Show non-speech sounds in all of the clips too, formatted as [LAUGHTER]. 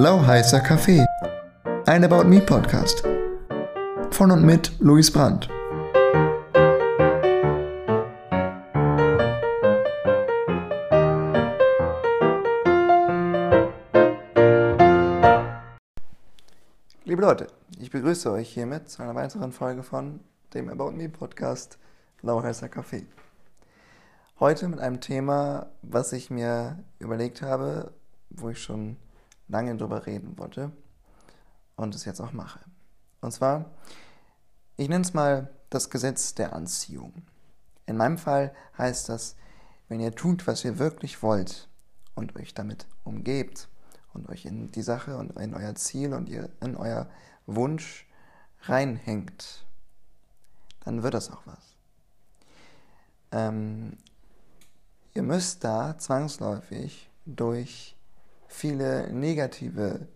Lauheißer Kaffee. Ein About Me Podcast. Von und mit Luis Brandt. Liebe Leute, ich begrüße euch hiermit zu einer weiteren Folge von dem About Me Podcast Lauheißer Kaffee. Heute mit einem Thema, was ich mir überlegt habe, wo ich schon lange drüber reden wollte und es jetzt auch mache. Und zwar, ich nenne es mal das Gesetz der Anziehung. In meinem Fall heißt das, wenn ihr tut, was ihr wirklich wollt und euch damit umgebt und euch in die Sache und in euer Ziel und in euer Wunsch reinhängt, dann wird das auch was. Ähm, ihr müsst da zwangsläufig durch viele negative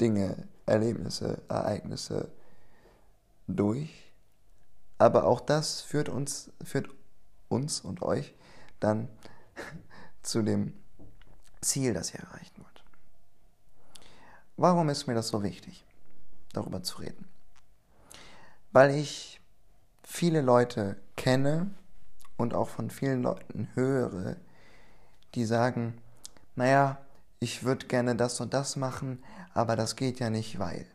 Dinge, Erlebnisse, Ereignisse durch. Aber auch das führt uns, führt uns und euch dann [LAUGHS] zu dem Ziel, das ihr erreichen wollt. Warum ist mir das so wichtig, darüber zu reden? Weil ich viele Leute kenne, und auch von vielen Leuten höre, die sagen, naja, ich würde gerne das und das machen, aber das geht ja nicht, weil.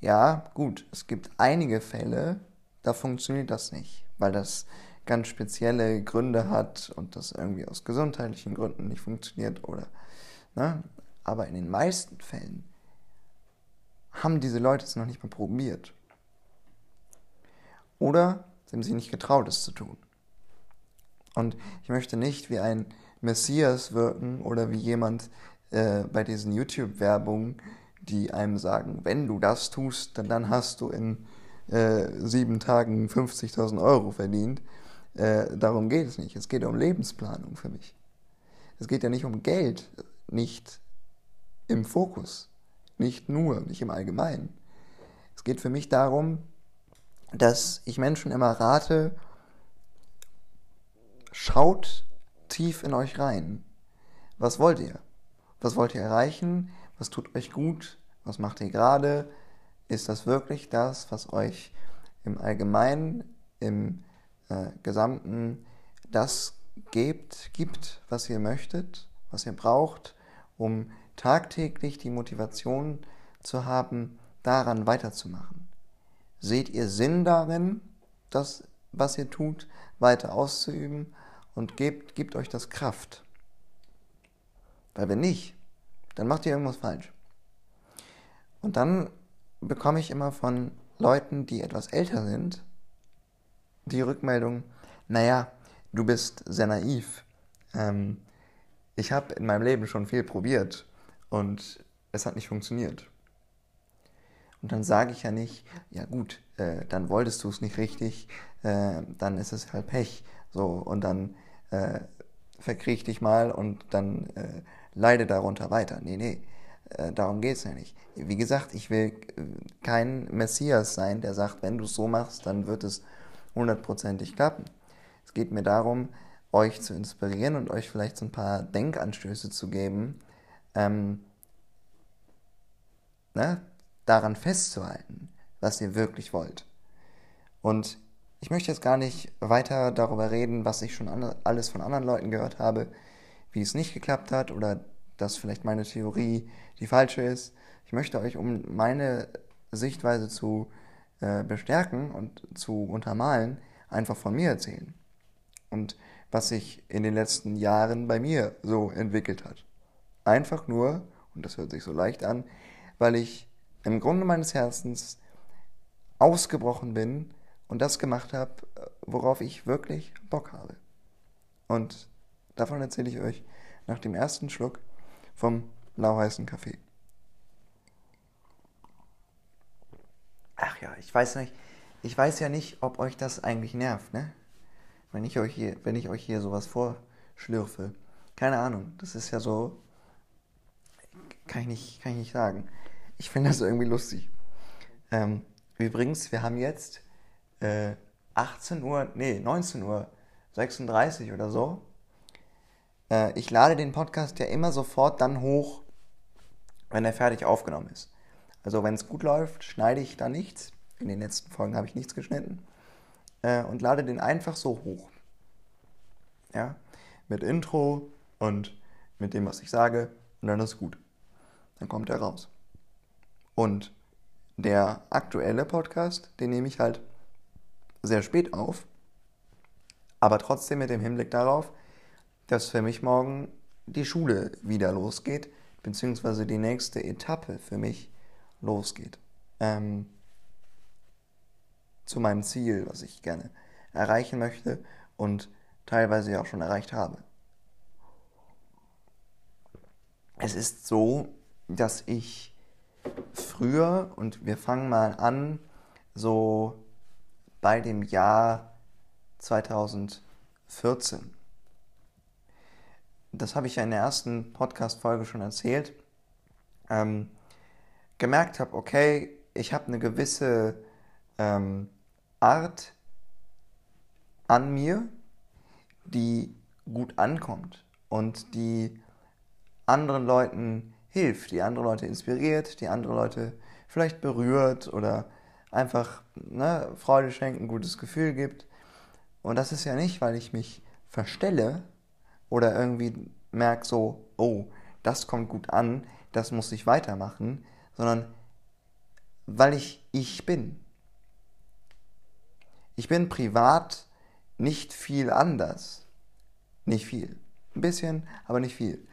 Ja, gut, es gibt einige Fälle, da funktioniert das nicht, weil das ganz spezielle Gründe hat und das irgendwie aus gesundheitlichen Gründen nicht funktioniert oder, ne? Aber in den meisten Fällen haben diese Leute es noch nicht mal probiert. Oder sie haben sich nicht getraut, es zu tun. Und ich möchte nicht wie ein Messias wirken oder wie jemand äh, bei diesen YouTube-Werbungen, die einem sagen, wenn du das tust, dann, dann hast du in äh, sieben Tagen 50.000 Euro verdient. Äh, darum geht es nicht. Es geht um Lebensplanung für mich. Es geht ja nicht um Geld, nicht im Fokus, nicht nur, nicht im Allgemeinen. Es geht für mich darum, dass ich Menschen immer rate, schaut tief in euch rein. Was wollt ihr? Was wollt ihr erreichen? Was tut euch gut? Was macht ihr gerade? Ist das wirklich das, was euch im Allgemeinen, im äh, Gesamten das gibt, gibt, was ihr möchtet, was ihr braucht, um tagtäglich die Motivation zu haben, daran weiterzumachen? Seht ihr Sinn darin, das, was ihr tut, weiter auszuüben und gebt, gebt euch das Kraft? Weil wenn nicht, dann macht ihr irgendwas falsch. Und dann bekomme ich immer von Leuten, die etwas älter sind, die Rückmeldung, naja, du bist sehr naiv. Ähm, ich habe in meinem Leben schon viel probiert und es hat nicht funktioniert. Und dann sage ich ja nicht, ja gut, äh, dann wolltest du es nicht richtig, äh, dann ist es halt Pech. So, und dann äh, verkriech dich mal und dann äh, leide darunter weiter. Nee, nee, äh, darum geht es ja nicht. Wie gesagt, ich will äh, kein Messias sein, der sagt, wenn du es so machst, dann wird es hundertprozentig klappen. Es geht mir darum, euch zu inspirieren und euch vielleicht so ein paar Denkanstöße zu geben, ähm, ne, daran festzuhalten, was ihr wirklich wollt. Und ich möchte jetzt gar nicht weiter darüber reden, was ich schon alles von anderen Leuten gehört habe, wie es nicht geklappt hat oder dass vielleicht meine Theorie die falsche ist. Ich möchte euch, um meine Sichtweise zu äh, bestärken und zu untermalen, einfach von mir erzählen. Und was sich in den letzten Jahren bei mir so entwickelt hat. Einfach nur, und das hört sich so leicht an, weil ich im Grunde meines Herzens ausgebrochen bin und das gemacht habe, worauf ich wirklich Bock habe. Und davon erzähle ich euch nach dem ersten Schluck vom lauheißen Kaffee. Ach ja, ich weiß nicht, ich weiß ja nicht, ob euch das eigentlich nervt, ne? Wenn ich euch hier, wenn ich euch hier sowas vorschlürfe. Keine Ahnung, das ist ja so, kann ich nicht, kann ich nicht sagen. Ich finde das irgendwie lustig. Ähm, übrigens, wir haben jetzt äh, 18 Uhr, nee, 19 Uhr 36 oder so. äh, ich lade den Podcast ja immer sofort dann hoch, wenn er fertig aufgenommen ist. Also wenn es gut läuft, schneide ich da nichts. In den letzten Folgen habe ich nichts geschnitten. Äh, und lade den einfach so hoch. Ja, mit Intro und mit dem, was ich sage. Und dann ist gut. Dann kommt er raus. Und der aktuelle Podcast, den nehme ich halt sehr spät auf. Aber trotzdem mit dem Hinblick darauf, dass für mich morgen die Schule wieder losgeht, beziehungsweise die nächste Etappe für mich losgeht. Ähm, zu meinem Ziel, was ich gerne erreichen möchte und teilweise auch schon erreicht habe. Es ist so, dass ich früher, und wir fangen mal an, so bei dem Jahr 2014. Das habe ich ja in der ersten Podcast-Folge schon erzählt. Ähm, gemerkt habe, okay, ich habe eine gewisse ähm, Art an mir, die gut ankommt und die anderen Leuten hilft, die andere Leute inspiriert, die andere Leute vielleicht berührt oder einfach ne, Freude schenkt, ein gutes Gefühl gibt. Und das ist ja nicht, weil ich mich verstelle oder irgendwie merke so, oh, das kommt gut an, das muss ich weitermachen, sondern weil ich ich bin. Ich bin privat nicht viel anders. Nicht viel. Ein bisschen, aber nicht viel.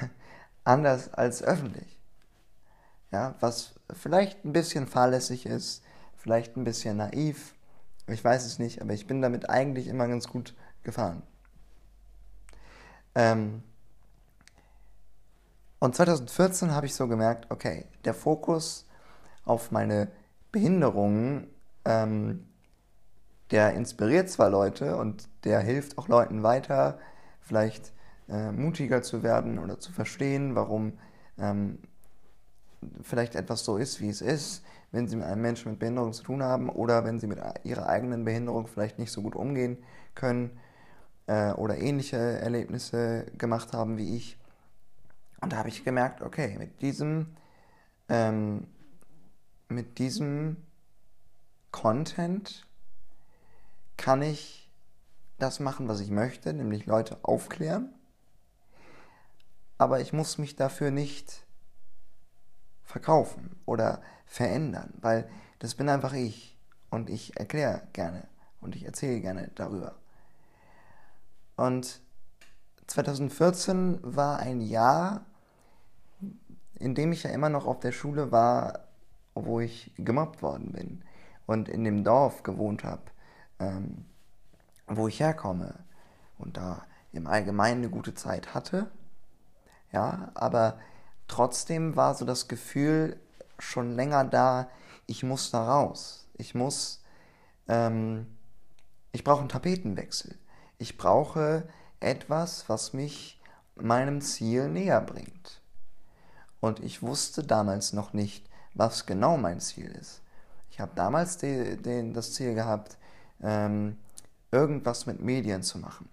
[LAUGHS] anders als öffentlich. Ja, was vielleicht ein bisschen fahrlässig ist, vielleicht ein bisschen naiv, ich weiß es nicht, aber ich bin damit eigentlich immer ganz gut gefahren. Ähm, und 2014 habe ich so gemerkt, okay, der Fokus auf meine Behinderungen, ähm, der inspiriert zwar Leute und der hilft auch Leuten weiter, vielleicht äh, mutiger zu werden oder zu verstehen, warum ähm, vielleicht etwas so ist, wie es ist, wenn sie mit einem Menschen mit Behinderung zu tun haben oder wenn sie mit ihrer eigenen Behinderung vielleicht nicht so gut umgehen können äh, oder ähnliche Erlebnisse gemacht haben wie ich. Und da habe ich gemerkt, okay, mit diesem, ähm, mit diesem Content kann ich das machen, was ich möchte, nämlich Leute aufklären aber ich muss mich dafür nicht verkaufen oder verändern, weil das bin einfach ich und ich erkläre gerne und ich erzähle gerne darüber. Und 2014 war ein Jahr, in dem ich ja immer noch auf der Schule war, wo ich gemobbt worden bin und in dem Dorf gewohnt habe, ähm, wo ich herkomme und da im Allgemeinen eine gute Zeit hatte ja, aber trotzdem war so das Gefühl schon länger da, ich muss da raus. Ich muss, ähm, ich brauche einen Tapetenwechsel. Ich brauche etwas, was mich meinem Ziel näher bringt. Und ich wusste damals noch nicht, was genau mein Ziel ist. Ich habe damals de, de, das Ziel gehabt, ähm, irgendwas mit Medien zu machen.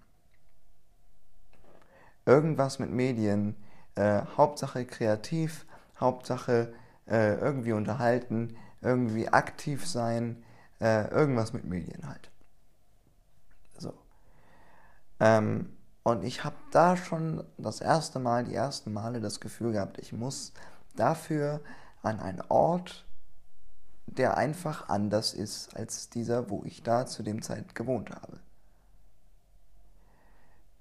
Irgendwas mit Medien, äh, Hauptsache kreativ, Hauptsache äh, irgendwie unterhalten, irgendwie aktiv sein, äh, irgendwas mit Medien halt. So. Ähm, und ich habe da schon das erste Mal, die ersten Male das Gefühl gehabt, ich muss dafür an einen Ort, der einfach anders ist als dieser, wo ich da zu dem Zeit gewohnt habe.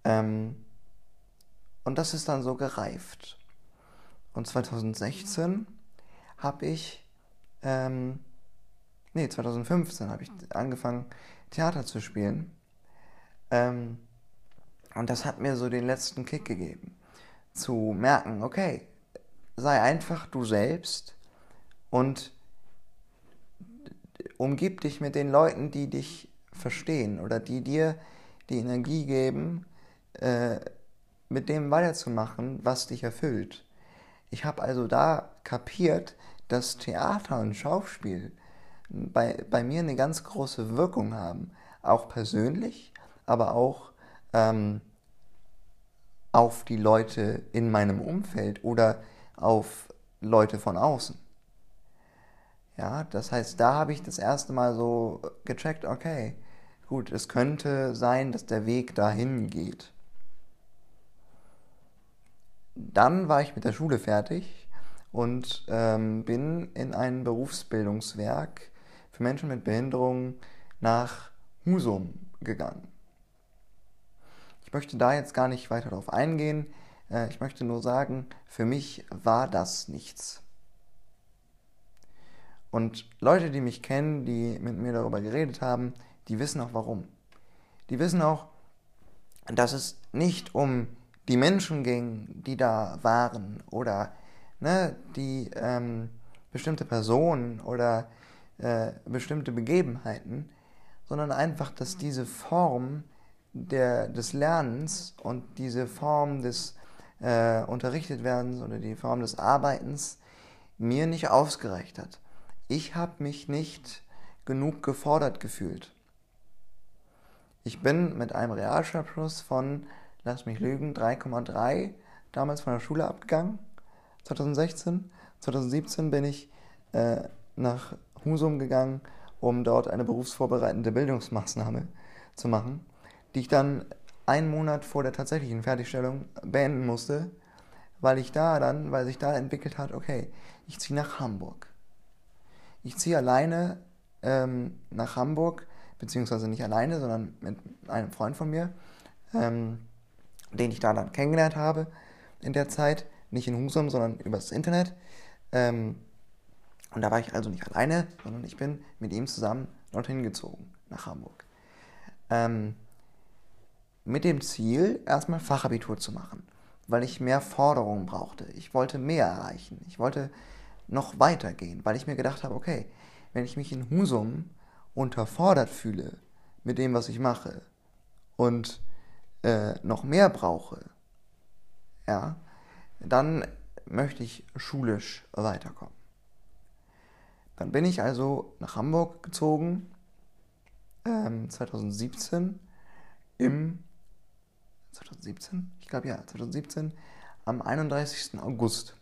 Ähm, und das ist dann so gereift. Und 2016 habe ich, ähm, nee, 2015 habe ich angefangen, Theater zu spielen. Ähm, und das hat mir so den letzten Kick gegeben. Zu merken, okay, sei einfach du selbst und umgib dich mit den Leuten, die dich verstehen oder die dir die Energie geben, äh, mit dem weiterzumachen, was dich erfüllt. Ich habe also da kapiert, dass Theater und Schauspiel bei, bei mir eine ganz große Wirkung haben. Auch persönlich, aber auch ähm, auf die Leute in meinem Umfeld oder auf Leute von außen. Ja, das heißt, da habe ich das erste Mal so gecheckt, okay, gut, es könnte sein, dass der Weg dahin geht. Dann war ich mit der Schule fertig und ähm, bin in ein Berufsbildungswerk für Menschen mit Behinderung nach Husum gegangen. Ich möchte da jetzt gar nicht weiter darauf eingehen. Äh, ich möchte nur sagen, für mich war das nichts. Und Leute, die mich kennen, die mit mir darüber geredet haben, die wissen auch warum. Die wissen auch, dass es nicht um die Menschen ging, die da waren oder ne, die ähm, bestimmte Personen oder äh, bestimmte Begebenheiten, sondern einfach, dass diese Form der, des Lernens und diese Form des äh, Unterrichtetwerdens oder die Form des Arbeitens mir nicht ausgereicht hat ich habe mich nicht genug gefordert gefühlt. Ich bin mit einem Realschulabschluss von, lass mich lügen, 3,3 damals von der Schule abgegangen, 2016. 2017 bin ich äh, nach Husum gegangen, um dort eine berufsvorbereitende Bildungsmaßnahme zu machen, die ich dann einen Monat vor der tatsächlichen Fertigstellung beenden musste, weil ich da dann, weil sich da entwickelt hat, okay, ich ziehe nach Hamburg ich ziehe alleine ähm, nach Hamburg, beziehungsweise nicht alleine, sondern mit einem Freund von mir, ähm, den ich da dann kennengelernt habe in der Zeit, nicht in Husum, sondern übers Internet. Ähm, und da war ich also nicht alleine, sondern ich bin mit ihm zusammen dorthin gezogen, nach Hamburg. Ähm, mit dem Ziel, erstmal Fachabitur zu machen, weil ich mehr Forderungen brauchte. Ich wollte mehr erreichen. Ich wollte noch weitergehen, weil ich mir gedacht habe, okay, wenn ich mich in Husum unterfordert fühle mit dem, was ich mache und äh, noch mehr brauche, ja, dann möchte ich schulisch weiterkommen. Dann bin ich also nach Hamburg gezogen, ähm, 2017, im 2017, ich glaube ja, 2017, am 31. August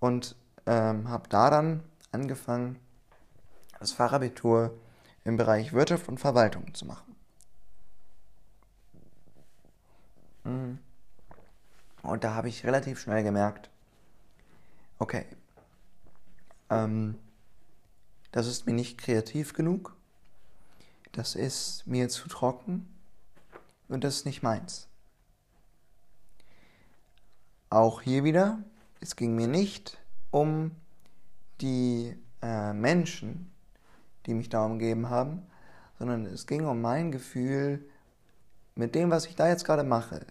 und ähm, habe da dann angefangen, das Fachabitur im Bereich Wirtschaft und Verwaltung zu machen. Mhm. Und da habe ich relativ schnell gemerkt, okay, ähm, das ist mir nicht kreativ genug, das ist mir zu trocken und das ist nicht meins. Auch hier wieder es ging mir nicht um die äh, Menschen, die mich da umgeben haben, sondern es ging um mein Gefühl, mit dem, was ich da jetzt gerade mache,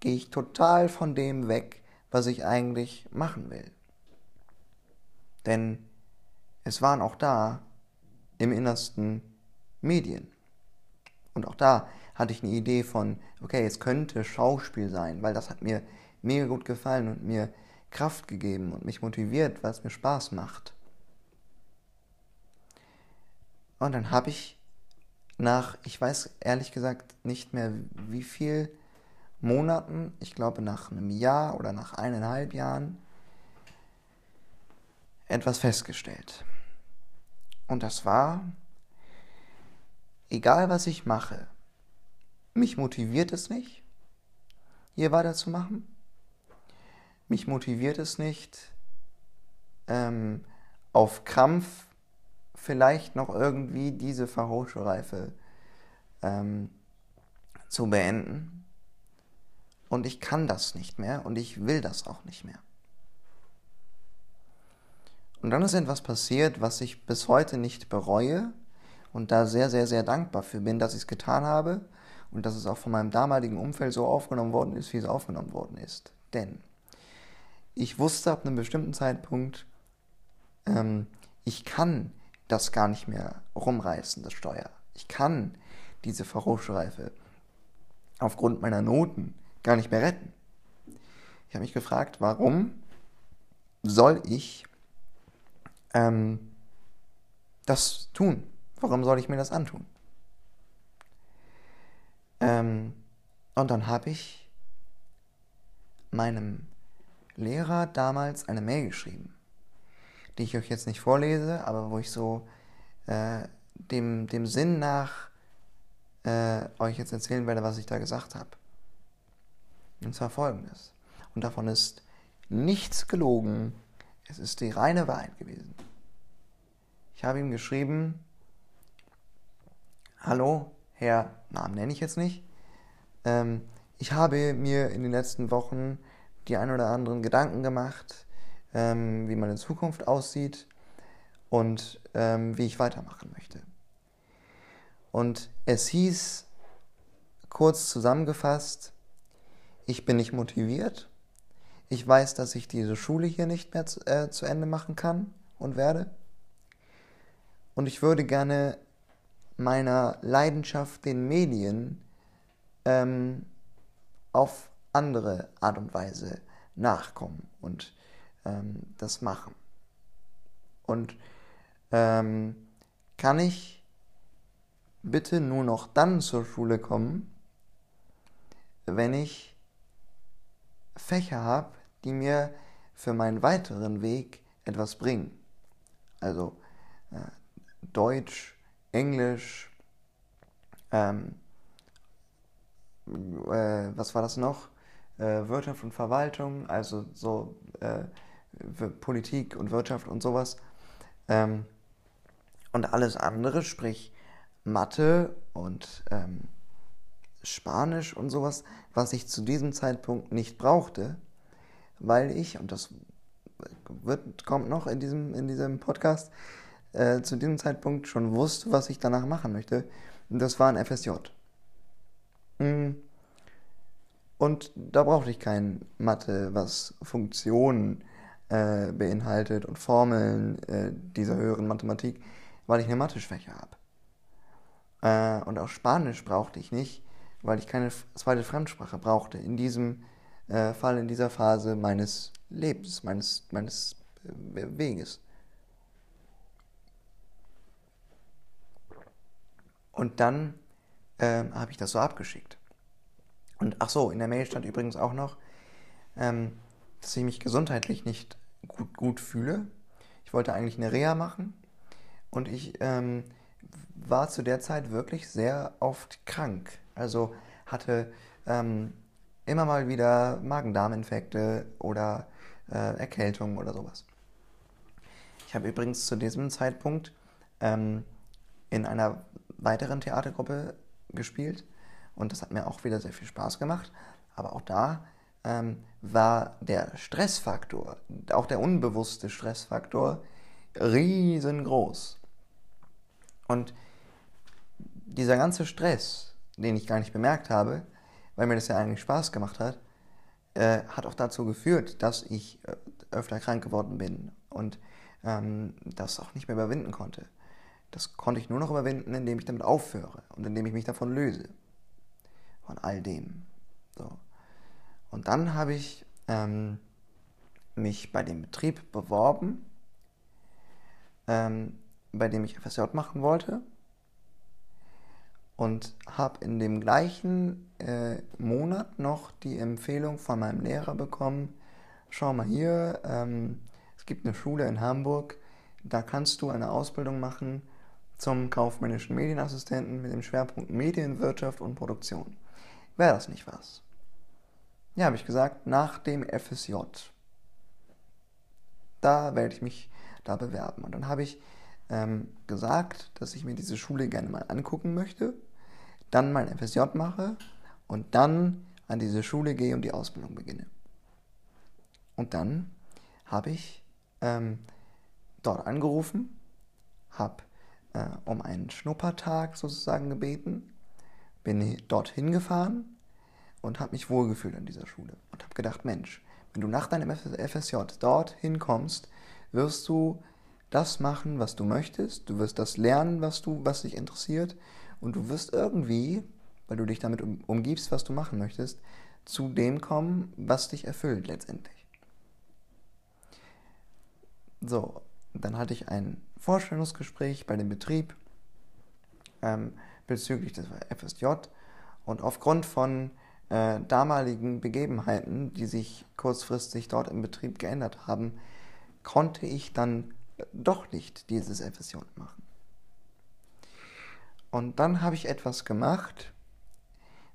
gehe ich total von dem weg, was ich eigentlich machen will. Denn es waren auch da im Innersten Medien. Und auch da hatte ich eine Idee von, okay, es könnte Schauspiel sein, weil das hat mir mega gut gefallen und mir Kraft gegeben und mich motiviert, weil es mir Spaß macht. Und dann habe ich nach, ich weiß ehrlich gesagt nicht mehr wie viel Monaten, ich glaube nach einem Jahr oder nach eineinhalb Jahren, etwas festgestellt. Und das war, egal was ich mache, mich motiviert es nicht, hier weiterzumachen. Mich motiviert es nicht, ähm, auf Krampf vielleicht noch irgendwie diese Fachhochschulreife ähm, zu beenden. Und ich kann das nicht mehr und ich will das auch nicht mehr. Und dann ist etwas passiert, was ich bis heute nicht bereue und da sehr, sehr, sehr dankbar für bin, dass ich es getan habe und dass es auch von meinem damaligen Umfeld so aufgenommen worden ist, wie es aufgenommen worden ist. Denn ich wusste ab einem bestimmten Zeitpunkt, ähm, ich kann das gar nicht mehr rumreißen, das Steuer. Ich kann diese Fachhochschulreife aufgrund meiner Noten gar nicht mehr retten. Ich habe mich gefragt, warum soll ich ähm, das tun? Warum soll ich mir das antun? Ähm, Und dann habe ich meinem Lehrer damals eine Mail geschrieben, die ich euch jetzt nicht vorlese, aber wo ich so äh, dem, dem Sinn nach äh, euch jetzt erzählen werde, was ich da gesagt habe. Und zwar folgendes. Und davon ist nichts gelogen. Es ist die reine Wahrheit gewesen. Ich habe ihm geschrieben, Hallo, Herr, Namen nenne ich jetzt nicht. Ähm, ich habe mir in den letzten Wochen die ein oder anderen Gedanken gemacht, ähm, wie meine Zukunft aussieht und ähm, wie ich weitermachen möchte. Und es hieß, kurz zusammengefasst, ich bin nicht motiviert. Ich weiß, dass ich diese Schule hier nicht mehr zu, äh, zu Ende machen kann und werde. Und ich würde gerne meiner Leidenschaft den Medien ähm, auf andere Art und Weise nachkommen und ähm, das machen. Und ähm, kann ich bitte nur noch dann zur Schule kommen, wenn ich Fächer habe, die mir für meinen weiteren Weg etwas bringen. Also äh, Deutsch, Englisch, ähm, äh, was war das noch? Äh, Wirtschaft und Verwaltung, also so äh, Politik und Wirtschaft und sowas. Ähm, und alles andere, sprich Mathe und ähm, Spanisch und sowas, was ich zu diesem Zeitpunkt nicht brauchte, weil ich, und das wird, kommt noch in diesem, in diesem Podcast, äh, zu diesem Zeitpunkt schon wusste, was ich danach machen möchte. Und das war ein FSJ. Mm. Und da brauchte ich kein Mathe, was Funktionen äh, beinhaltet und Formeln äh, dieser höheren Mathematik, weil ich eine Mathe-Schwäche habe. Äh, und auch Spanisch brauchte ich nicht, weil ich keine zweite Fremdsprache brauchte. In diesem äh, Fall, in dieser Phase meines Lebens, meines, meines äh, Weges. Und dann ähm, habe ich das so abgeschickt. Und ach so, in der Mail stand übrigens auch noch, ähm, dass ich mich gesundheitlich nicht gut, gut fühle. Ich wollte eigentlich eine Reha machen und ich ähm, war zu der Zeit wirklich sehr oft krank. Also hatte ähm, immer mal wieder Magen-Darm-Infekte oder äh, Erkältung oder sowas. Ich habe übrigens zu diesem Zeitpunkt ähm, in einer weiteren Theatergruppe gespielt und das hat mir auch wieder sehr viel Spaß gemacht. Aber auch da ähm, war der Stressfaktor, auch der unbewusste Stressfaktor, riesengroß. Und dieser ganze Stress, den ich gar nicht bemerkt habe, weil mir das ja eigentlich Spaß gemacht hat, äh, hat auch dazu geführt, dass ich äh, öfter krank geworden bin und ähm, das auch nicht mehr überwinden konnte. Das konnte ich nur noch überwinden, indem ich damit aufhöre und indem ich mich davon löse. Von all dem. So. Und dann habe ich ähm, mich bei dem Betrieb beworben, ähm, bei dem ich FSJ machen wollte und habe in dem gleichen äh, Monat noch die Empfehlung von meinem Lehrer bekommen, schau mal hier, ähm, es gibt eine Schule in Hamburg, da kannst du eine Ausbildung machen zum kaufmännischen Medienassistenten mit dem Schwerpunkt Medienwirtschaft und Produktion. Wäre das nicht was? Ja, habe ich gesagt, nach dem FSJ. Da werde ich mich da bewerben. Und dann habe ich ähm, gesagt, dass ich mir diese Schule gerne mal angucken möchte dann mein FSJ mache und dann an diese Schule gehe und die Ausbildung beginne. Und dann habe ich ähm, dort angerufen, habe äh, um einen Schnuppertag sozusagen gebeten, bin dorthin gefahren und habe mich wohlgefühlt an dieser Schule und habe gedacht, Mensch, wenn du nach deinem FSJ dorthin kommst, wirst du das machen, was du möchtest, du wirst das lernen, was du, was dich interessiert und du wirst irgendwie, weil du dich damit um, umgibst, was du machen möchtest, zu dem kommen, was dich erfüllt letztendlich. So, dann hatte ich ein Vorstellungsgespräch bei dem Betrieb ähm, bezüglich des FSJ und aufgrund von äh, damaligen Begebenheiten, die sich kurzfristig dort im Betrieb geändert haben, konnte ich dann doch nicht dieses FSJ machen. Und dann habe ich etwas gemacht,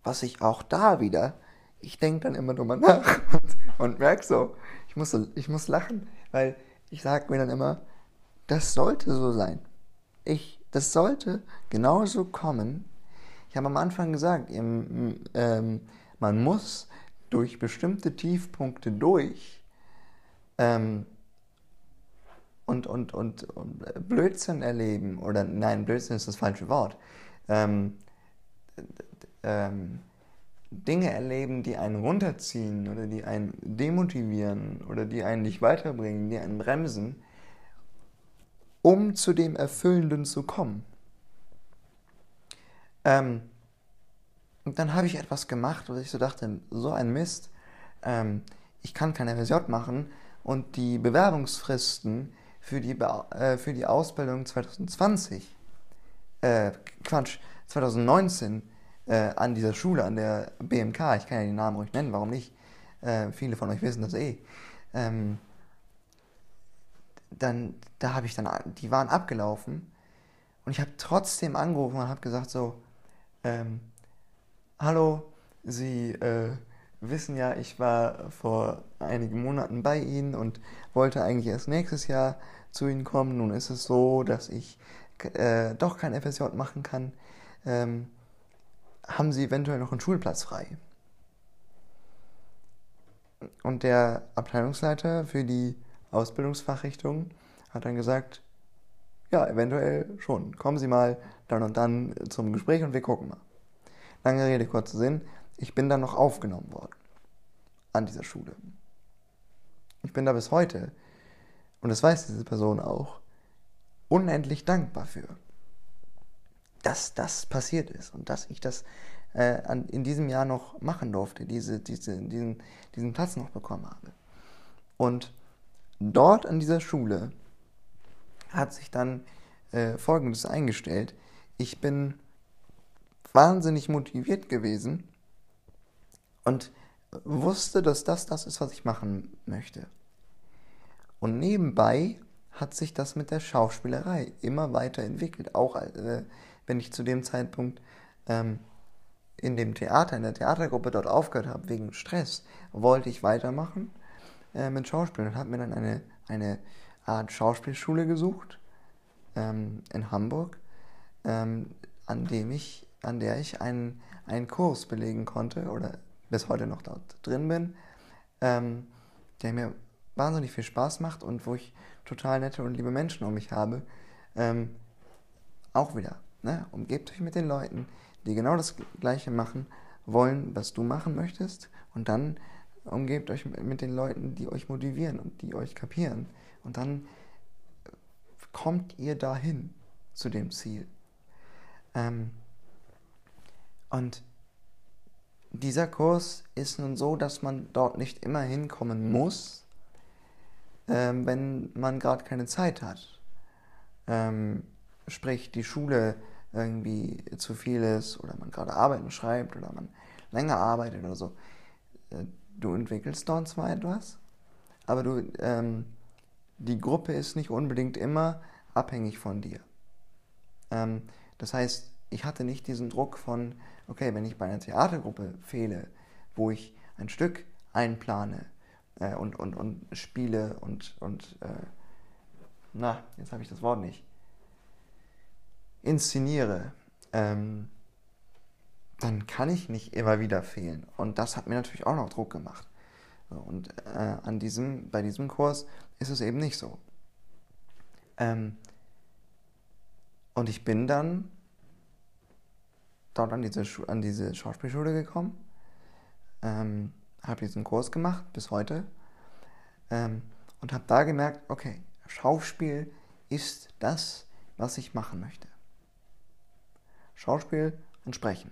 was ich auch da wieder, ich denke dann immer drüber nach [LAUGHS] und, und merke so, ich muss, ich muss lachen, weil ich sage mir dann immer, das sollte so sein. Ich, das sollte genauso kommen. Ich habe am Anfang gesagt, ähm, man muss durch bestimmte Tiefpunkte durch ähm, und, und, und, und, Blödsinn erleben. Oder nein, Blödsinn ist das falsche Wort. Ähm, ähm, Dinge erleben, die einen runterziehen oder die einen demotivieren oder die einen nicht weiterbringen, die einen bremsen, um zu dem Erfüllenden zu kommen. Ähm, und dann habe ich etwas gemacht, wo ich so dachte, so ein Mist, ähm, ich kann kein FSJ machen und die Bewerbungsfristen für die, äh, für die Ausbildung 2020, äh, Quatsch, 2019 äh, an dieser Schule, an der BMK, ich kann ja den Namen ruhig nennen, warum nicht? Äh, viele von euch wissen das eh. Ähm, dann, da habe ich dann, die waren abgelaufen und ich habe trotzdem angerufen und habe gesagt so, ähm, hallo, Sie äh, wissen ja, ich war vor einigen Monaten bei Ihnen und wollte eigentlich erst nächstes Jahr zu Ihnen kommen. Nun ist es so, dass ich äh, doch kein FSJ machen kann. Ähm, haben Sie eventuell noch einen Schulplatz frei? Und der Abteilungsleiter für die Ausbildungsfachrichtung hat dann gesagt, ja, eventuell schon. Kommen Sie mal dann und dann zum Gespräch und wir gucken mal. Lange Rede, kurzer Sinn. Ich bin dann noch aufgenommen worden an dieser Schule. Ich bin da bis heute, und das weiß diese Person auch, unendlich dankbar für, dass das passiert ist und dass ich das äh, an, in diesem Jahr noch machen durfte, diese, diese, diesen, diesen Platz noch bekommen habe. Und dort an dieser Schule hat sich dann äh, Folgendes eingestellt. Ich bin wahnsinnig motiviert gewesen und wusste, dass das das ist, was ich machen möchte. Und nebenbei hat sich das mit der Schauspielerei immer weiterentwickelt. Auch äh, wenn ich zu dem Zeitpunkt ähm, in dem Theater, in der Theatergruppe dort aufgehört habe, wegen Stress, wollte ich weitermachen äh, mit Schauspielen und habe mir dann eine, eine Art Schauspielschule gesucht ähm, in Hamburg, ähm, an dem ich an der ich einen, einen Kurs belegen konnte oder bis heute noch dort drin bin, ähm, der mir wahnsinnig viel Spaß macht und wo ich total nette und liebe Menschen um mich habe. Ähm, auch wieder, ne? umgebt euch mit den Leuten, die genau das Gleiche machen wollen, was du machen möchtest und dann umgebt euch mit den Leuten, die euch motivieren und die euch kapieren und dann kommt ihr dahin zu dem Ziel. Ähm, und dieser Kurs ist nun so, dass man dort nicht immer hinkommen muss, ähm, wenn man gerade keine Zeit hat. Ähm, sprich, die Schule irgendwie zu viel ist oder man gerade Arbeiten schreibt oder man länger arbeitet oder so. Äh, du entwickelst dort zwar etwas, aber du, ähm, die Gruppe ist nicht unbedingt immer abhängig von dir. Ähm, das heißt, ich hatte nicht diesen Druck von, okay, wenn ich bei einer Theatergruppe fehle, wo ich ein Stück einplane äh, und, und, und spiele und, und äh, na, jetzt habe ich das Wort nicht, inszeniere, ähm, dann kann ich nicht immer wieder fehlen. Und das hat mir natürlich auch noch Druck gemacht. Und äh, an diesem, bei diesem Kurs ist es eben nicht so. Ähm, und ich bin dann dort an diese, an diese Schauspielschule gekommen, ähm, habe diesen Kurs gemacht bis heute ähm, und habe da gemerkt, okay, Schauspiel ist das, was ich machen möchte. Schauspiel und Sprechen.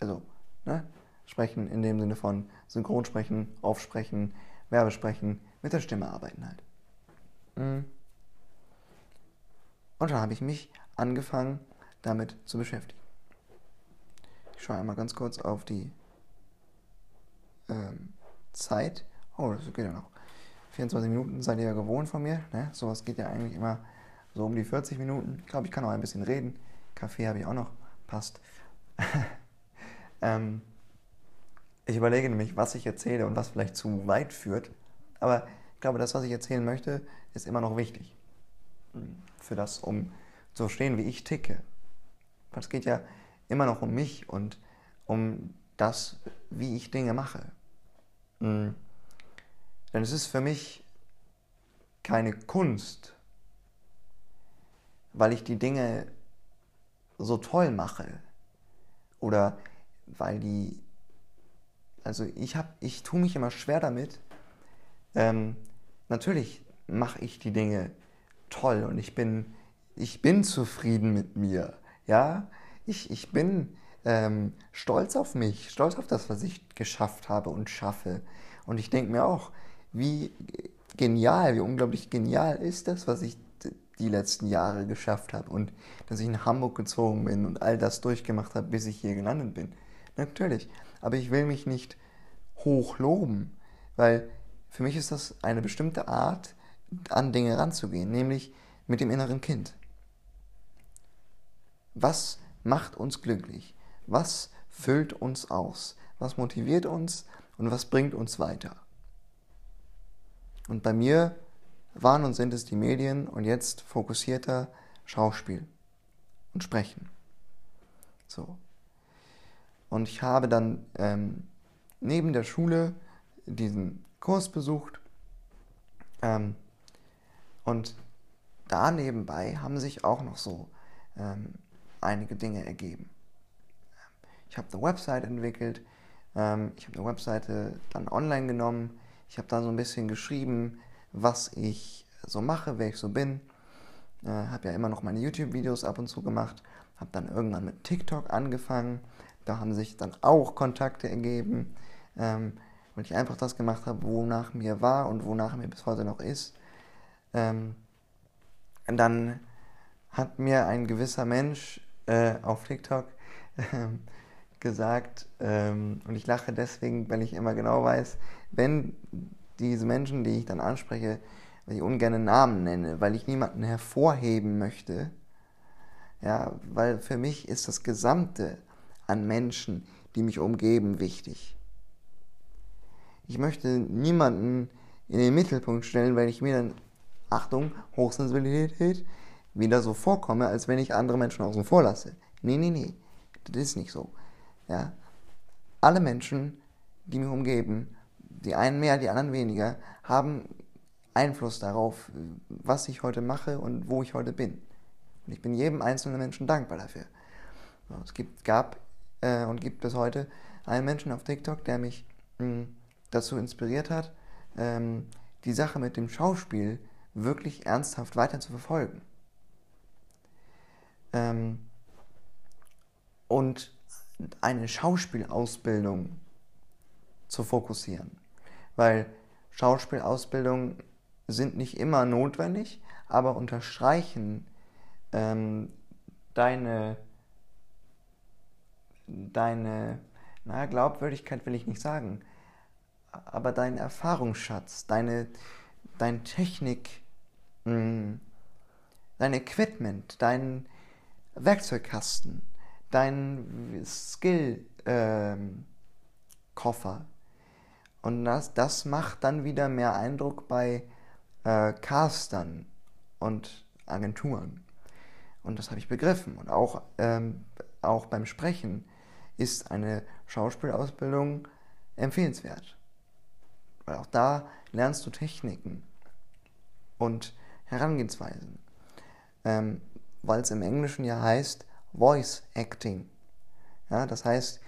Also, ne? Sprechen in dem Sinne von Synchronsprechen, Aufsprechen, Werbesprechen, mit der Stimme arbeiten halt. Mhm. Und dann habe ich mich angefangen, damit zu beschäftigen. Ich schaue einmal ganz kurz auf die ähm, Zeit. Oh, das geht ja noch. 24 Minuten seid ihr ja gewohnt von mir. Ne? Sowas geht ja eigentlich immer so um die 40 Minuten. Ich glaube, ich kann auch ein bisschen reden. Kaffee habe ich auch noch. Passt. [LAUGHS] ähm, ich überlege nämlich, was ich erzähle und was vielleicht zu weit führt. Aber ich glaube, das, was ich erzählen möchte, ist immer noch wichtig. Für das, um zu verstehen, wie ich ticke. Es geht ja immer noch um mich und um das, wie ich Dinge mache. Denn es ist für mich keine Kunst, weil ich die Dinge so toll mache oder weil die also ich habe ich tue mich immer schwer damit ähm, natürlich mache ich die Dinge toll und ich bin ich bin zufrieden mit mir ja ich, ich bin ähm, stolz auf mich stolz auf das was ich geschafft habe und schaffe und ich denke mir auch wie genial wie unglaublich genial ist das was ich die letzten Jahre geschafft habe und dass ich in Hamburg gezogen bin und all das durchgemacht habe, bis ich hier gelandet bin. Natürlich. Aber ich will mich nicht hoch loben, weil für mich ist das eine bestimmte Art, an Dinge ranzugehen, nämlich mit dem inneren Kind. Was macht uns glücklich? Was füllt uns aus? Was motiviert uns und was bringt uns weiter? Und bei mir waren und sind es die Medien und jetzt fokussierter Schauspiel und Sprechen. So. Und ich habe dann ähm, neben der Schule diesen Kurs besucht ähm, und da nebenbei haben sich auch noch so ähm, einige Dinge ergeben. Ich habe eine Website entwickelt, ähm, ich habe eine Webseite dann online genommen, ich habe da so ein bisschen geschrieben, was ich so mache, wer ich so bin. Äh, habe ja immer noch meine YouTube-Videos ab und zu gemacht. Habe dann irgendwann mit TikTok angefangen. Da haben sich dann auch Kontakte ergeben, ähm, weil ich einfach das gemacht habe, wonach mir war und wonach mir bis heute noch ist. Ähm, dann hat mir ein gewisser Mensch äh, auf TikTok äh, gesagt, ähm, und ich lache deswegen, weil ich immer genau weiß, wenn diese Menschen, die ich dann anspreche, weil ich ungern Namen nenne, weil ich niemanden hervorheben möchte, ja, weil für mich ist das Gesamte an Menschen, die mich umgeben, wichtig. Ich möchte niemanden in den Mittelpunkt stellen, weil ich mir dann, Achtung, Hochsensibilität, wieder so vorkomme, als wenn ich andere Menschen außen vor lasse. Nee, nee, nee, das ist nicht so. Ja? Alle Menschen, die mich umgeben, die einen mehr, die anderen weniger, haben Einfluss darauf, was ich heute mache und wo ich heute bin. Und ich bin jedem einzelnen Menschen dankbar dafür. Es gibt, gab äh, und gibt bis heute einen Menschen auf TikTok, der mich mh, hm, dazu inspiriert hat, ähm, die Sache mit dem Schauspiel wirklich ernsthaft weiter zu verfolgen. Ähm, und eine Schauspielausbildung zu fokussieren. Weil Schauspielausbildungen sind nicht immer notwendig, aber unterstreichen ähm, deine, deine, na, Glaubwürdigkeit will ich nicht sagen, aber dein Erfahrungsschatz, deine, dein Technik, mh, hm, dein Equipment, dein Werkzeugkasten, dein Skill-Koffer, ähm, und das, das macht dann wieder mehr Eindruck bei äh, Castern und Agenturen. Und das habe ich begriffen. Und auch, ähm, auch beim Sprechen ist eine Schauspielausbildung empfehlenswert. Weil auch da lernst du Techniken und Herangehensweisen. Ähm, weil es im Englischen ja heißt Voice Acting. Ja, das heißt,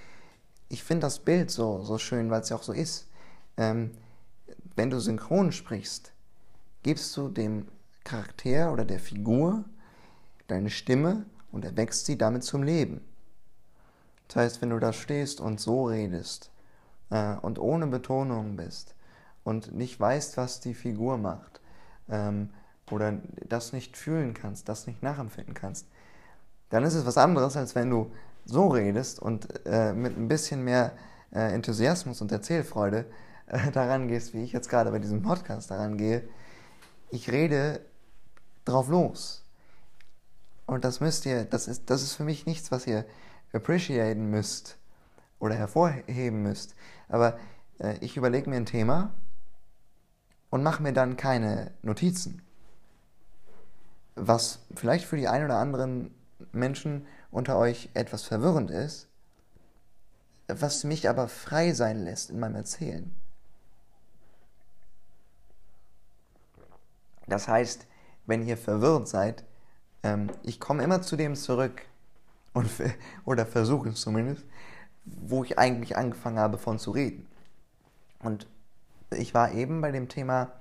ich finde das Bild so, so schön, weil es ja auch so ist ähm, wenn du synchron sprichst, gibst du dem Charakter oder der Figur deine Stimme und erwächst sie damit zum Leben. Das heißt, wenn du da stehst und so redest äh, und ohne Betonung bist und nicht weißt, was die Figur macht ähm, oder das nicht fühlen kannst, das nicht nachempfinden kannst, dann ist es was anderes, als wenn du so redest und äh, mit ein bisschen mehr äh, Enthusiasmus und Erzählfreude äh, [LAUGHS] daran gehst, wie ich jetzt gerade bei diesem Podcast daran gehe. Ich rede drauf los. Und das müsst ihr, das ist, das ist für mich nichts, was ihr appreciaten müsst oder hervorheben müsst. Aber äh, ich überlege mir ein Thema und mache mir dann keine Notizen. Was vielleicht für die ein oder anderen Menschen unter euch etwas verwirrend ist, was mich aber frei sein lässt in meinem Erzählen. Das heißt, wenn ihr verwirrt seid, ähm, ich komme immer zu dem zurück, [LAUGHS] und, oder versuche es zumindest, wo ich eigentlich angefangen habe von zu reden. Und ich war eben bei dem Thema,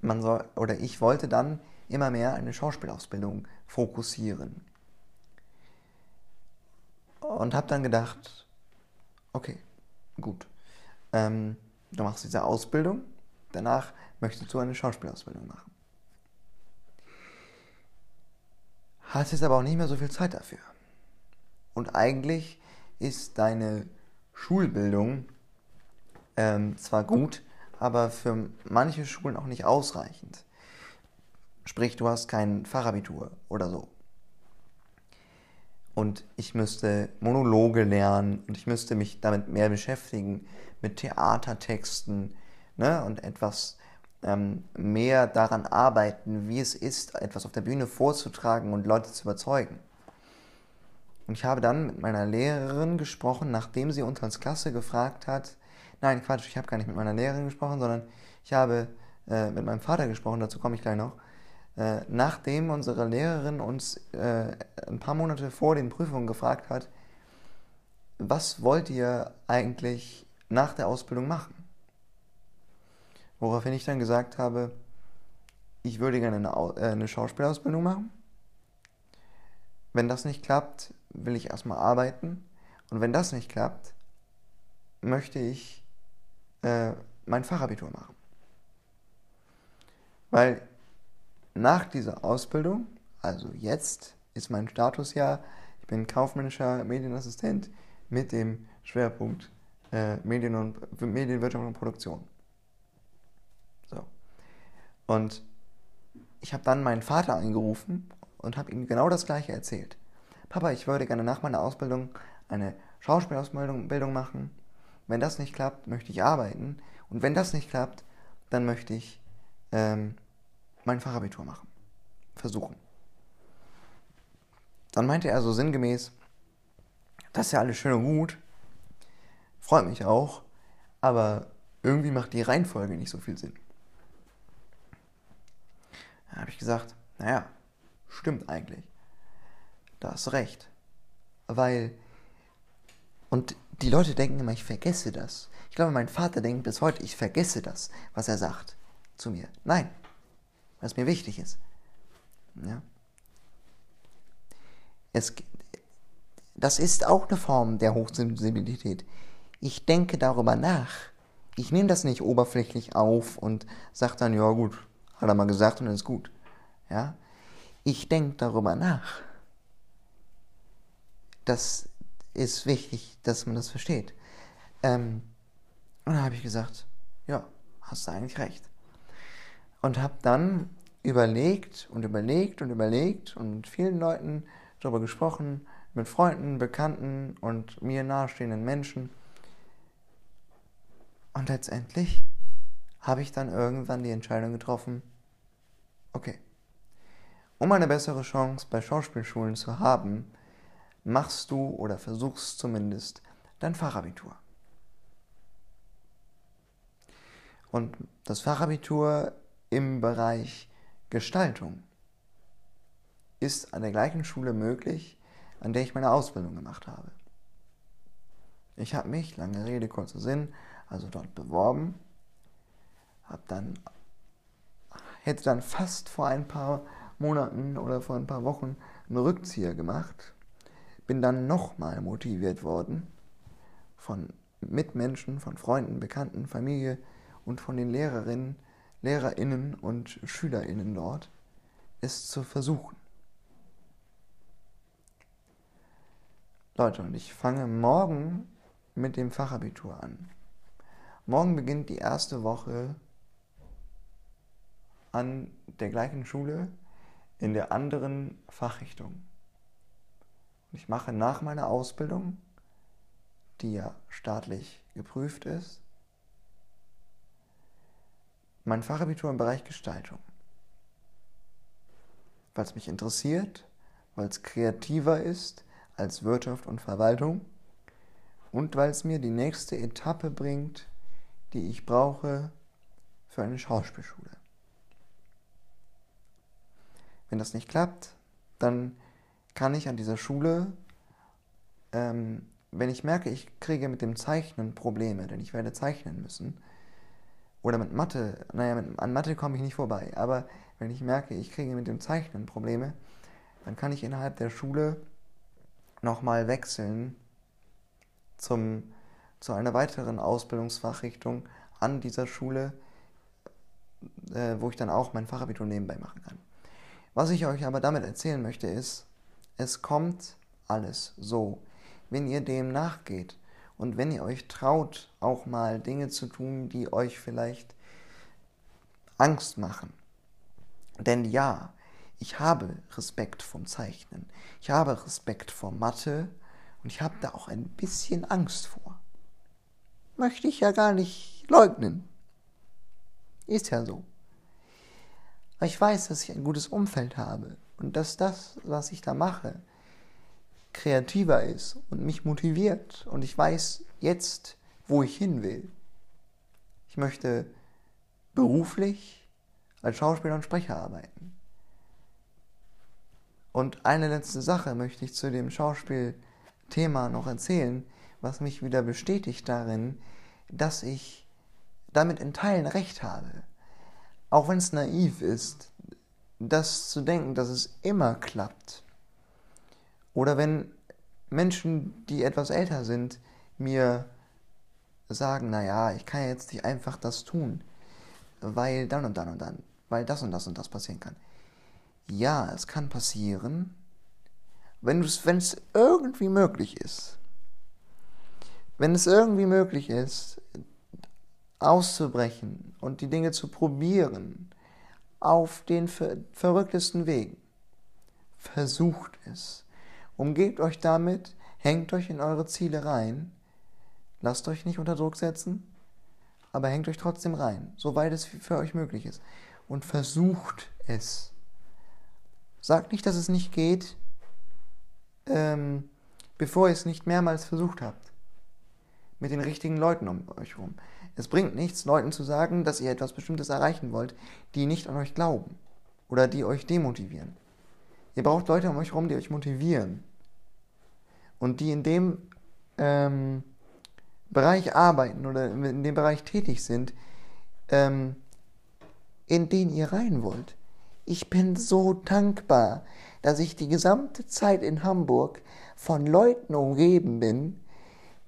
man soll, oder ich wollte dann immer mehr eine Schauspielausbildung fokussieren. Und habe dann gedacht, okay, gut, ähm, du machst diese Ausbildung, danach möchtest du eine Schauspielausbildung machen. Hattest aber auch nicht mehr so viel Zeit dafür. Und eigentlich ist deine Schulbildung ähm, zwar gut, aber für manche Schulen auch nicht ausreichend. Sprich, du hast kein Fachabitur oder so. Und ich müsste Monologe lernen und ich müsste mich damit mehr beschäftigen, mit Theatertexten ne, und etwas ähm, mehr daran arbeiten, wie es ist, etwas auf der Bühne vorzutragen und Leute zu überzeugen. Und ich habe dann mit meiner Lehrerin gesprochen, nachdem sie uns als Klasse gefragt hat, nein, Quatsch, ich habe gar nicht mit meiner Lehrerin gesprochen, sondern ich habe äh, mit meinem Vater gesprochen, dazu komme ich gleich noch, äh, nachdem unsere Lehrerin uns äh, ein paar Monate vor den Prüfungen gefragt hat, was wollt ihr eigentlich nach der Ausbildung machen? Woraufhin ich dann gesagt habe, ich würde gerne eine, äh, eine Schauspielausbildung machen. Wenn das nicht klappt, will ich erstmal arbeiten. Und wenn das nicht klappt, möchte ich äh, mein Fachabitur machen. Weil nach dieser Ausbildung, also jetzt, ist mein Status ja, ich bin kaufmännischer Medienassistent mit dem Schwerpunkt äh, Medien und, Medienwirtschaft und Produktion. So. Und ich habe dann meinen Vater angerufen und habe ihm genau das gleiche erzählt. Papa, ich würde gerne nach meiner Ausbildung eine Schauspielausbildung machen. Wenn das nicht klappt, möchte ich arbeiten. Und wenn das nicht klappt, dann möchte ich ähm, mein Fachabitur machen. Versuchen. Dann meinte er so sinngemäß, das ist ja alles schön und gut, freut mich auch, aber irgendwie macht die Reihenfolge nicht so viel Sinn. Da habe ich gesagt, naja, stimmt eigentlich. Da hast recht. Weil, und die Leute denken immer, ich vergesse das. Ich glaube, mein Vater denkt bis heute, ich vergesse das, was er sagt zu mir. Nein, was mir wichtig ist. Ja. Es, das ist auch eine Form der Hochsensibilität. Ich denke darüber nach. Ich nehme das nicht oberflächlich auf und sage dann, ja gut, hat er mal gesagt und dann ist gut. Ja? Ich denke darüber nach. Das ist wichtig, dass man das versteht. Ähm, und dann habe ich gesagt, ja, hast du eigentlich recht. Und habe dann überlegt und überlegt und überlegt und mit vielen Leuten darüber gesprochen, mit Freunden, Bekannten und mir nahestehenden Menschen. Und letztendlich habe ich dann irgendwann die Entscheidung getroffen, okay, um eine bessere Chance bei Schauspielschulen zu haben, machst du oder versuchst zumindest dein Fachabitur. Und das Fachabitur im Bereich Gestaltung. Ist an der gleichen Schule möglich, an der ich meine Ausbildung gemacht habe. Ich habe mich, lange Rede, kurzer Sinn, also dort beworben, habe dann, hätte dann fast vor ein paar Monaten oder vor ein paar Wochen einen Rückzieher gemacht, bin dann nochmal motiviert worden von Mitmenschen, von Freunden, Bekannten, Familie und von den Lehrerinnen, Lehrerinnen und Schülerinnen dort, es zu versuchen. Leute, und ich fange morgen mit dem Fachabitur an. Morgen beginnt die erste Woche an der gleichen Schule in der anderen Fachrichtung. Ich mache nach meiner Ausbildung, die ja staatlich geprüft ist, mein Fachabitur im Bereich Gestaltung. Weil es mich interessiert, weil es kreativer ist als Wirtschaft und Verwaltung und weil es mir die nächste Etappe bringt, die ich brauche für eine Schauspielschule. Wenn das nicht klappt, dann kann ich an dieser Schule, ähm, wenn ich merke, ich kriege mit dem Zeichnen Probleme, denn ich werde zeichnen müssen, oder mit Mathe, naja, mit, an Mathe komme ich nicht vorbei, aber wenn ich merke, ich kriege mit dem Zeichnen Probleme, dann kann ich innerhalb der Schule nochmal wechseln zum, zu einer weiteren Ausbildungsfachrichtung an dieser Schule, äh, wo ich dann auch mein Fachabitur nebenbei machen kann. Was ich euch aber damit erzählen möchte ist, es kommt alles so, wenn ihr dem nachgeht und wenn ihr euch traut, auch mal Dinge zu tun, die euch vielleicht Angst machen. Denn ja, ich habe Respekt vom Zeichnen, ich habe Respekt vor Mathe und ich habe da auch ein bisschen Angst vor. Möchte ich ja gar nicht leugnen. Ist ja so. Aber ich weiß, dass ich ein gutes Umfeld habe und dass das, was ich da mache, kreativer ist und mich motiviert und ich weiß jetzt, wo ich hin will. Ich möchte beruflich als Schauspieler und Sprecher arbeiten. Und eine letzte Sache möchte ich zu dem Schauspielthema noch erzählen, was mich wieder bestätigt darin, dass ich damit in Teilen recht habe auch wenn es naiv ist, das zu denken, dass es immer klappt. Oder wenn Menschen, die etwas älter sind, mir sagen, naja, ich kann jetzt nicht einfach das tun, weil dann und dann und dann, weil das und das und das passieren kann. Ja, es kann passieren, wenn es irgendwie möglich ist. Wenn es irgendwie möglich ist, auszubrechen und die Dinge zu probieren auf den ver verrücktesten Wegen. Versucht es. Umgebt euch damit, hängt euch in eure Ziele rein, lasst euch nicht unter Druck setzen, aber hängt euch trotzdem rein, soweit es für euch möglich ist. Und versucht es. Sagt nicht, dass es nicht geht, ähm, bevor ihr es nicht mehrmals versucht habt. Mit den richtigen Leuten um euch herum. Es bringt nichts, Leuten zu sagen, dass ihr etwas Bestimmtes erreichen wollt, die nicht an euch glauben oder die euch demotivieren. Ihr braucht Leute um euch herum, die euch motivieren und die in dem ähm, Bereich arbeiten oder in dem Bereich tätig sind, ähm, in den ihr rein wollt. Ich bin so dankbar, dass ich die gesamte Zeit in Hamburg von Leuten umgeben bin,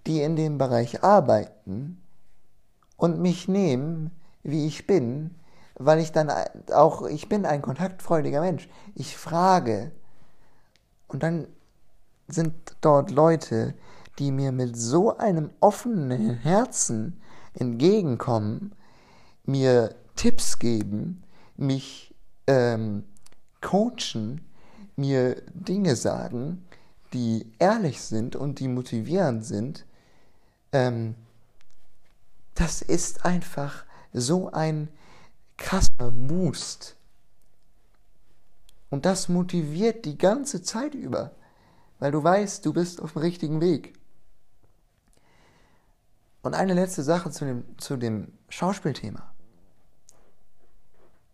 die in dem Bereich arbeiten und mich nehmen, wie ich bin, weil ich dann auch, ich bin ein kontaktfreudiger Mensch. Ich frage. Und dann sind dort Leute, die mir mit so einem offenen Herzen entgegenkommen, mir Tipps geben, mich ähm, coachen, mir Dinge sagen, die ehrlich sind und die motivierend sind. Ähm, das ist einfach so ein krasser Boost. Und das motiviert die ganze Zeit über, weil du weißt, du bist auf dem richtigen Weg. Und eine letzte Sache zu dem, zu dem Schauspielthema.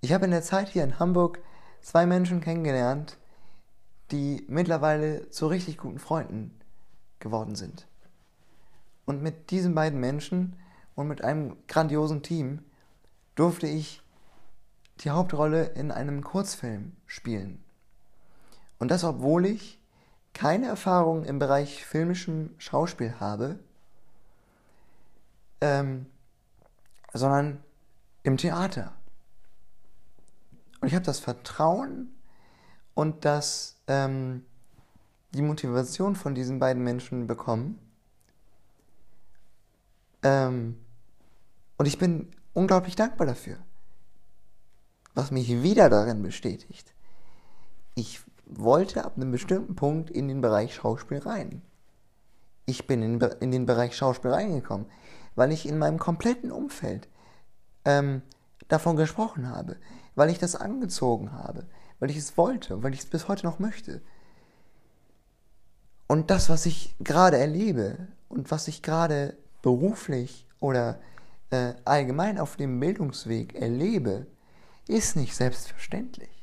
Ich habe in der Zeit hier in Hamburg zwei Menschen kennengelernt, die mittlerweile zu richtig guten Freunden geworden sind. Und mit diesen beiden Menschen und mit einem grandiosen Team durfte ich die Hauptrolle in einem Kurzfilm spielen. Und das, obwohl ich keine Erfahrung im Bereich filmischem Schauspiel habe, ähm, sondern im Theater. Und ich habe das Vertrauen und das, ähm, die Motivation von diesen beiden Menschen bekommen, Ähm, und ich bin unglaublich dankbar dafür. Was mich wieder darin bestätigt. Ich wollte ab einem bestimmten Punkt in den Bereich Schauspiel rein. Ich bin in, in den Bereich Schauspiel reingekommen, weil ich in meinem kompletten Umfeld ähm, davon gesprochen habe, weil ich das angezogen habe, weil ich es wollte, weil ich es bis heute noch möchte. Und das, was ich gerade erlebe und was ich gerade beruflich oder äh, allgemein auf dem Bildungsweg erlebe, ist nicht selbstverständlich.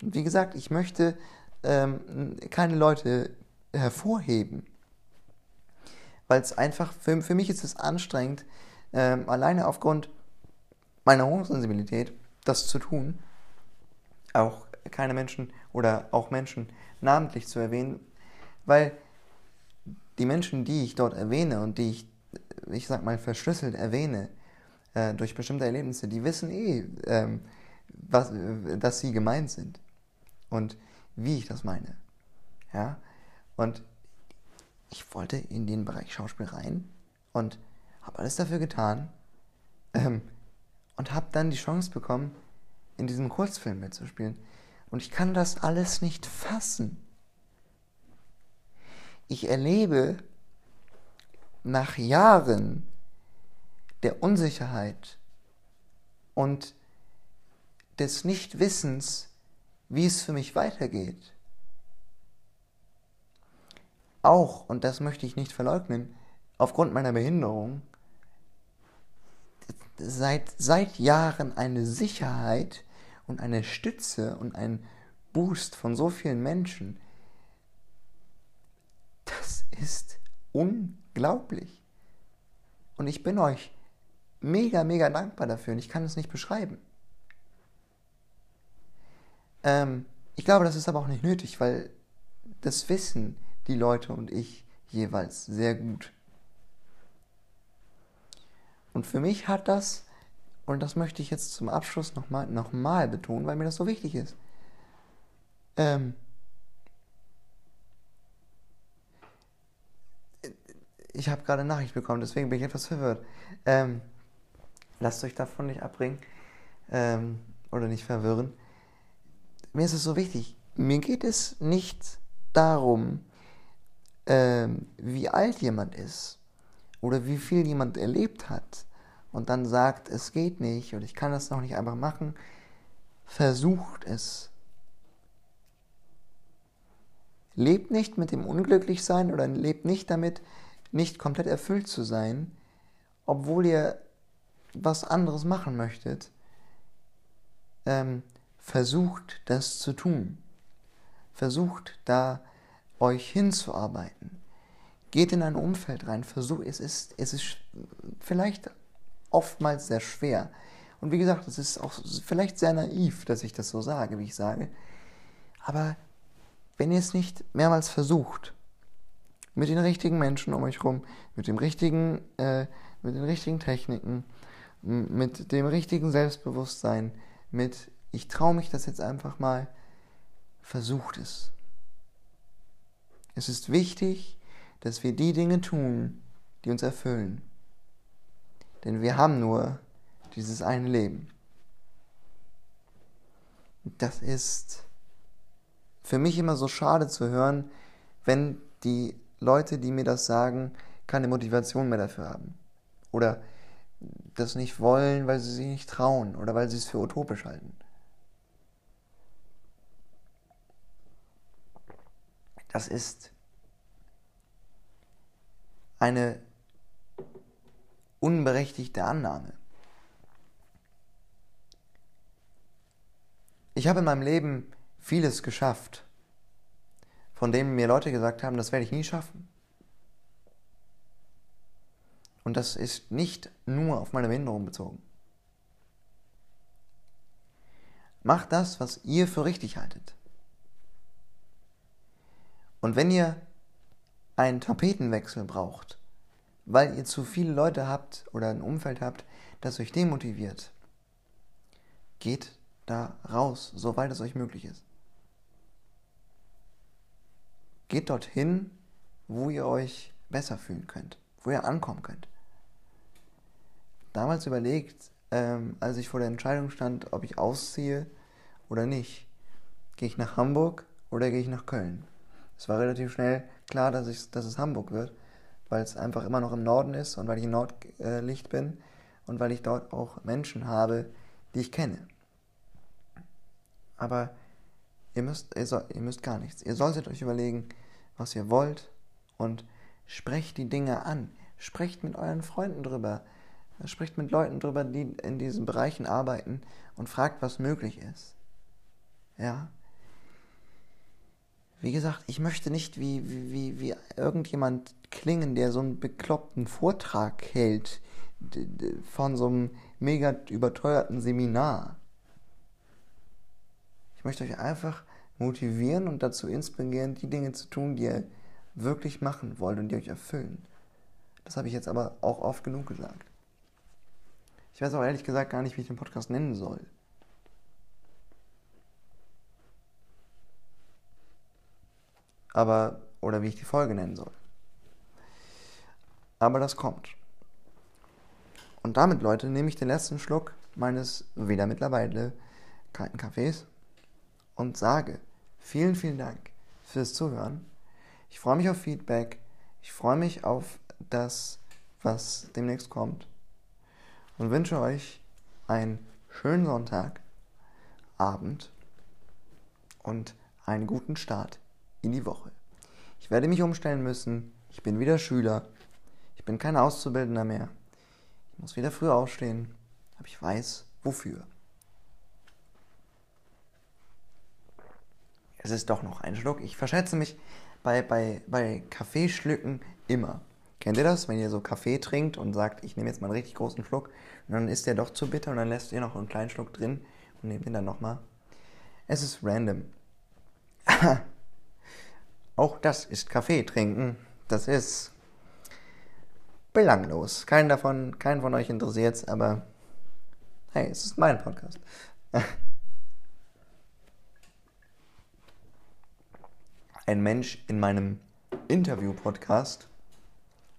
Wie gesagt, ich möchte ähm, keine Leute hervorheben, weil es einfach, für, für mich ist es anstrengend, ähm, alleine aufgrund meiner Hochsensibilität das zu tun, auch keine Menschen oder auch Menschen namentlich zu erwähnen, weil die Menschen, die ich dort erwähne und die ich, ich sag mal, verschlüsselt erwähne, äh, durch bestimmte Erlebnisse, die wissen eh, ähm, was, dass sie gemeint sind und wie ich das meine. Ja, und ich wollte in den Bereich Schauspiel rein und habe alles dafür getan ähm, und habe dann die Chance bekommen, in diesem Kurzfilm mitzuspielen. Und ich kann das alles nicht fassen. Ich erlebe nach Jahren der Unsicherheit und des Nichtwissens, wie es für mich weitergeht. Auch, und das möchte ich nicht verleugnen, aufgrund meiner Behinderung seit, seit Jahren eine Sicherheit und eine Stütze und ein Boost von so vielen Menschen. Das ist unglaublich. Und ich bin euch mega, mega dankbar dafür und ich kann es nicht beschreiben. Ähm, ich glaube, das ist aber auch nicht nötig, weil das wissen die Leute und ich jeweils sehr gut. Und für mich hat das, und das möchte ich jetzt zum Abschluss nochmal noch mal betonen, weil mir das so wichtig ist, ähm, ich habe gerade Nachricht bekommen, deswegen bin ich etwas verwirrt. Ähm, lasst euch davon nicht abbringen ähm, oder nicht verwirren. Mir ist es so wichtig. Mir geht es nicht darum, ähm, wie alt jemand ist oder wie viel jemand erlebt hat und dann sagt, es geht nicht und ich kann das noch nicht einfach machen, versucht es. Lebt nicht mit dem Unglücklichsein oder lebt nicht damit, nicht komplett erfüllt zu sein, obwohl ihr was anderes machen möchtet. Ähm, versucht das zu tun. Versucht da euch hinzuarbeiten. Geht in ein Umfeld rein, versucht, es ist, es ist vielleicht oftmals sehr schwer. Und wie gesagt, es ist auch vielleicht sehr naiv, dass ich das so sage, wie ich sage. Aber wenn ihr es nicht mehrmals versucht, mit den richtigen Menschen um euch herum, mit äh, mit den richtigen Techniken, mit dem richtigen Selbstbewusstsein, mit ich traue mich das jetzt einfach mal, versucht es. Es ist wichtig, dass wir die Dinge tun, die uns erfüllen. Denn wir haben nur dieses eine Leben. Das ist für mich immer so schade zu hören, wenn die Leute, die mir das sagen, keine Motivation mehr dafür haben. Oder das nicht wollen, weil sie sich nicht trauen oder weil sie es für utopisch halten. Das ist eine unberechtigte Annahme. Ich habe in meinem Leben vieles geschafft, von dem mir Leute gesagt haben, das werde ich nie schaffen. Und das ist nicht nur auf meine Behinderung bezogen. Macht das, was ihr für richtig haltet. Und wenn ihr einen Tapetenwechsel braucht, weil ihr zu viele Leute habt oder ein Umfeld habt, das euch demotiviert, geht da raus, soweit es euch möglich ist. Geht dorthin, wo ihr euch besser fühlen könnt wo ihr ankommen könnt. Damals überlegt, ähm, als ich vor der Entscheidung stand, ob ich ausziehe oder nicht. Gehe ich nach Hamburg oder gehe ich nach Köln? Es war relativ schnell klar, dass, ich, dass es Hamburg wird, weil es einfach immer noch im Norden ist und weil ich in Nordlicht bin und weil ich dort auch Menschen habe, die ich kenne. Aber ihr müsst, ihr, soll, ihr müsst gar nichts. Ihr solltet euch überlegen, was ihr wollt und sprecht die Dinge an. Sprecht mit euren Freunden drüber. Sprecht mit Leuten drüber, die in diesen Bereichen arbeiten und fragt, was möglich ist. Ja. Wie gesagt, ich möchte nicht wie, wie, wie irgendjemand klingen, der so einen bekloppten Vortrag hält von so einem mega überteuerten Seminar. Ich möchte euch einfach motivieren und dazu inspirieren, die Dinge zu tun, die ihr wirklich machen wollt und die euch erfüllen. Das habe ich jetzt aber auch oft genug gesagt. Ich weiß auch ehrlich gesagt gar nicht, wie ich den Podcast nennen soll. Aber, oder wie ich die Folge nennen soll. Aber das kommt. Und damit, Leute, nehme ich den letzten Schluck meines wieder mittlerweile kalten Kaffees und sage vielen, vielen Dank fürs Zuhören. Ich freue mich auf Feedback. Ich freue mich auf das, was demnächst kommt. Und wünsche euch einen schönen Sonntag, Abend und einen guten Start in die Woche. Ich werde mich umstellen müssen. Ich bin wieder Schüler. Ich bin kein Auszubildender mehr. Ich muss wieder früh aufstehen. Aber ich weiß, wofür. Es ist doch noch ein Schluck. Ich verschätze mich bei, bei, bei Kaffeeschlücken immer. Kennt ihr das, wenn ihr so Kaffee trinkt und sagt, ich nehme jetzt mal einen richtig großen Schluck und dann ist der doch zu bitter und dann lässt ihr noch einen kleinen Schluck drin und nehmt ihn dann nochmal? Es ist random. [LAUGHS] Auch das ist Kaffee trinken. Das ist belanglos. Keinen davon, keinen von euch interessiert aber hey, es ist mein Podcast. [LAUGHS] Ein Mensch in meinem Interview-Podcast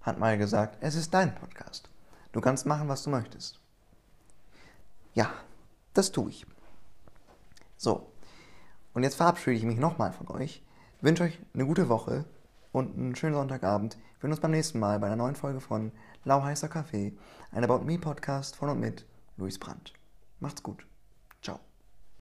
hat mal gesagt, es ist dein Podcast. Du kannst machen, was du möchtest. Ja, das tue ich. So, und jetzt verabschiede ich mich nochmal von euch, wünsche euch eine gute Woche und einen schönen Sonntagabend. Wir sehen uns beim nächsten Mal bei einer neuen Folge von Lau heißer Kaffee, ein About Me Podcast von und mit Luis Brandt. Macht's gut.